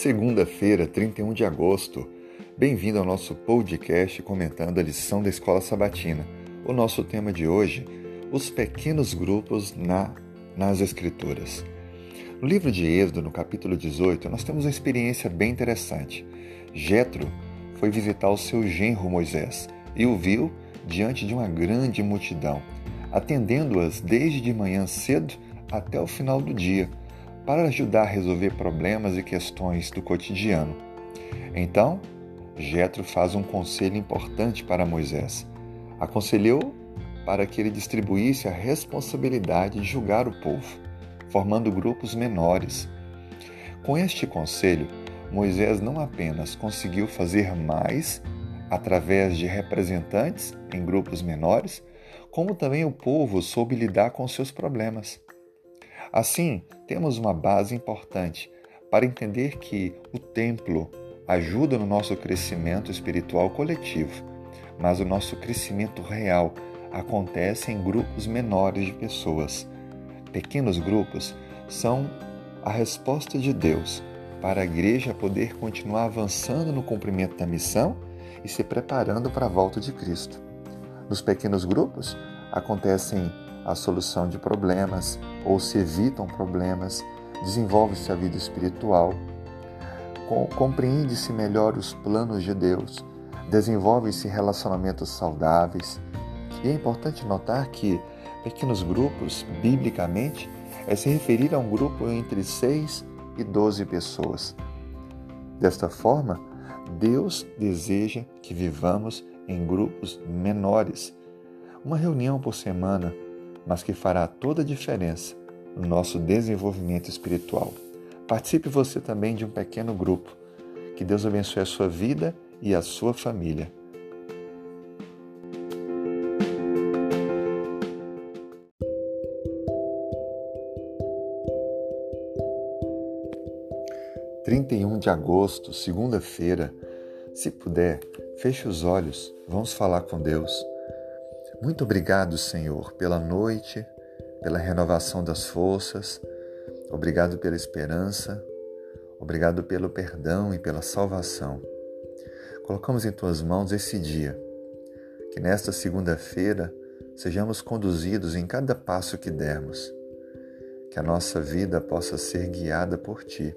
Segunda-feira, 31 de agosto. Bem-vindo ao nosso podcast comentando a lição da Escola Sabatina. O nosso tema de hoje, os pequenos grupos na, nas Escrituras. No livro de Êxodo, no capítulo 18, nós temos uma experiência bem interessante. Jetro foi visitar o seu genro Moisés e o viu diante de uma grande multidão, atendendo-as desde de manhã cedo até o final do dia para ajudar a resolver problemas e questões do cotidiano. Então, Jetro faz um conselho importante para Moisés. Aconselhou para que ele distribuísse a responsabilidade de julgar o povo, formando grupos menores. Com este conselho, Moisés não apenas conseguiu fazer mais através de representantes em grupos menores, como também o povo soube lidar com seus problemas. Assim, temos uma base importante para entender que o templo ajuda no nosso crescimento espiritual coletivo, mas o nosso crescimento real acontece em grupos menores de pessoas. Pequenos grupos são a resposta de Deus para a igreja poder continuar avançando no cumprimento da missão e se preparando para a volta de Cristo. Nos pequenos grupos acontecem a solução de problemas ou se evitam problemas, desenvolve-se a vida espiritual, compreende-se melhor os planos de Deus, desenvolvem-se relacionamentos saudáveis. E é importante notar que pequenos grupos, biblicamente, é se referir a um grupo entre 6 e 12 pessoas. Desta forma, Deus deseja que vivamos em grupos menores. Uma reunião por semana mas que fará toda a diferença no nosso desenvolvimento espiritual. Participe você também de um pequeno grupo. Que Deus abençoe a sua vida e a sua família. Trinta e um de agosto, segunda-feira. Se puder, feche os olhos, vamos falar com Deus. Muito obrigado, Senhor, pela noite, pela renovação das forças. Obrigado pela esperança. Obrigado pelo perdão e pela salvação. Colocamos em tuas mãos esse dia. Que nesta segunda-feira sejamos conduzidos em cada passo que dermos. Que a nossa vida possa ser guiada por ti.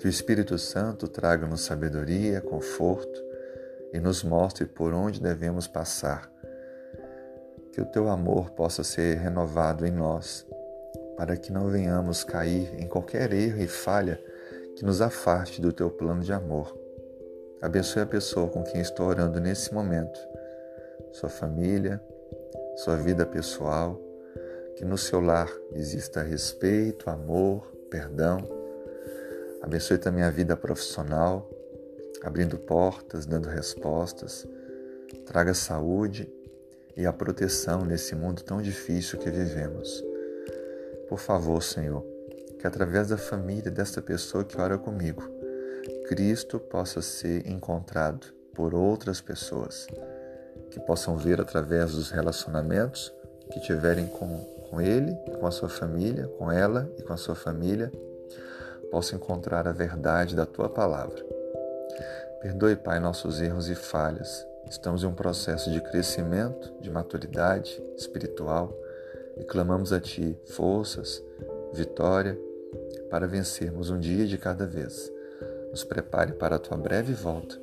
Que o Espírito Santo traga-nos sabedoria, conforto e nos mostre por onde devemos passar que o teu amor possa ser renovado em nós, para que não venhamos cair em qualquer erro e falha que nos afaste do teu plano de amor. Abençoe a pessoa com quem estou orando nesse momento, sua família, sua vida pessoal, que no seu lar exista respeito, amor, perdão. Abençoe também a vida profissional, abrindo portas, dando respostas. Traga saúde e a proteção nesse mundo tão difícil que vivemos. Por favor, Senhor, que através da família desta pessoa que ora comigo, Cristo possa ser encontrado por outras pessoas, que possam ver através dos relacionamentos que tiverem com, com Ele, com a sua família, com ela e com a sua família, possam encontrar a verdade da Tua palavra. Perdoe, Pai, nossos erros e falhas Estamos em um processo de crescimento, de maturidade espiritual e clamamos a Ti forças, vitória para vencermos um dia de cada vez. Nos prepare para a Tua breve volta.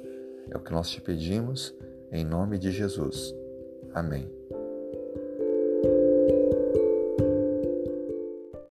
É o que nós te pedimos, em nome de Jesus. Amém.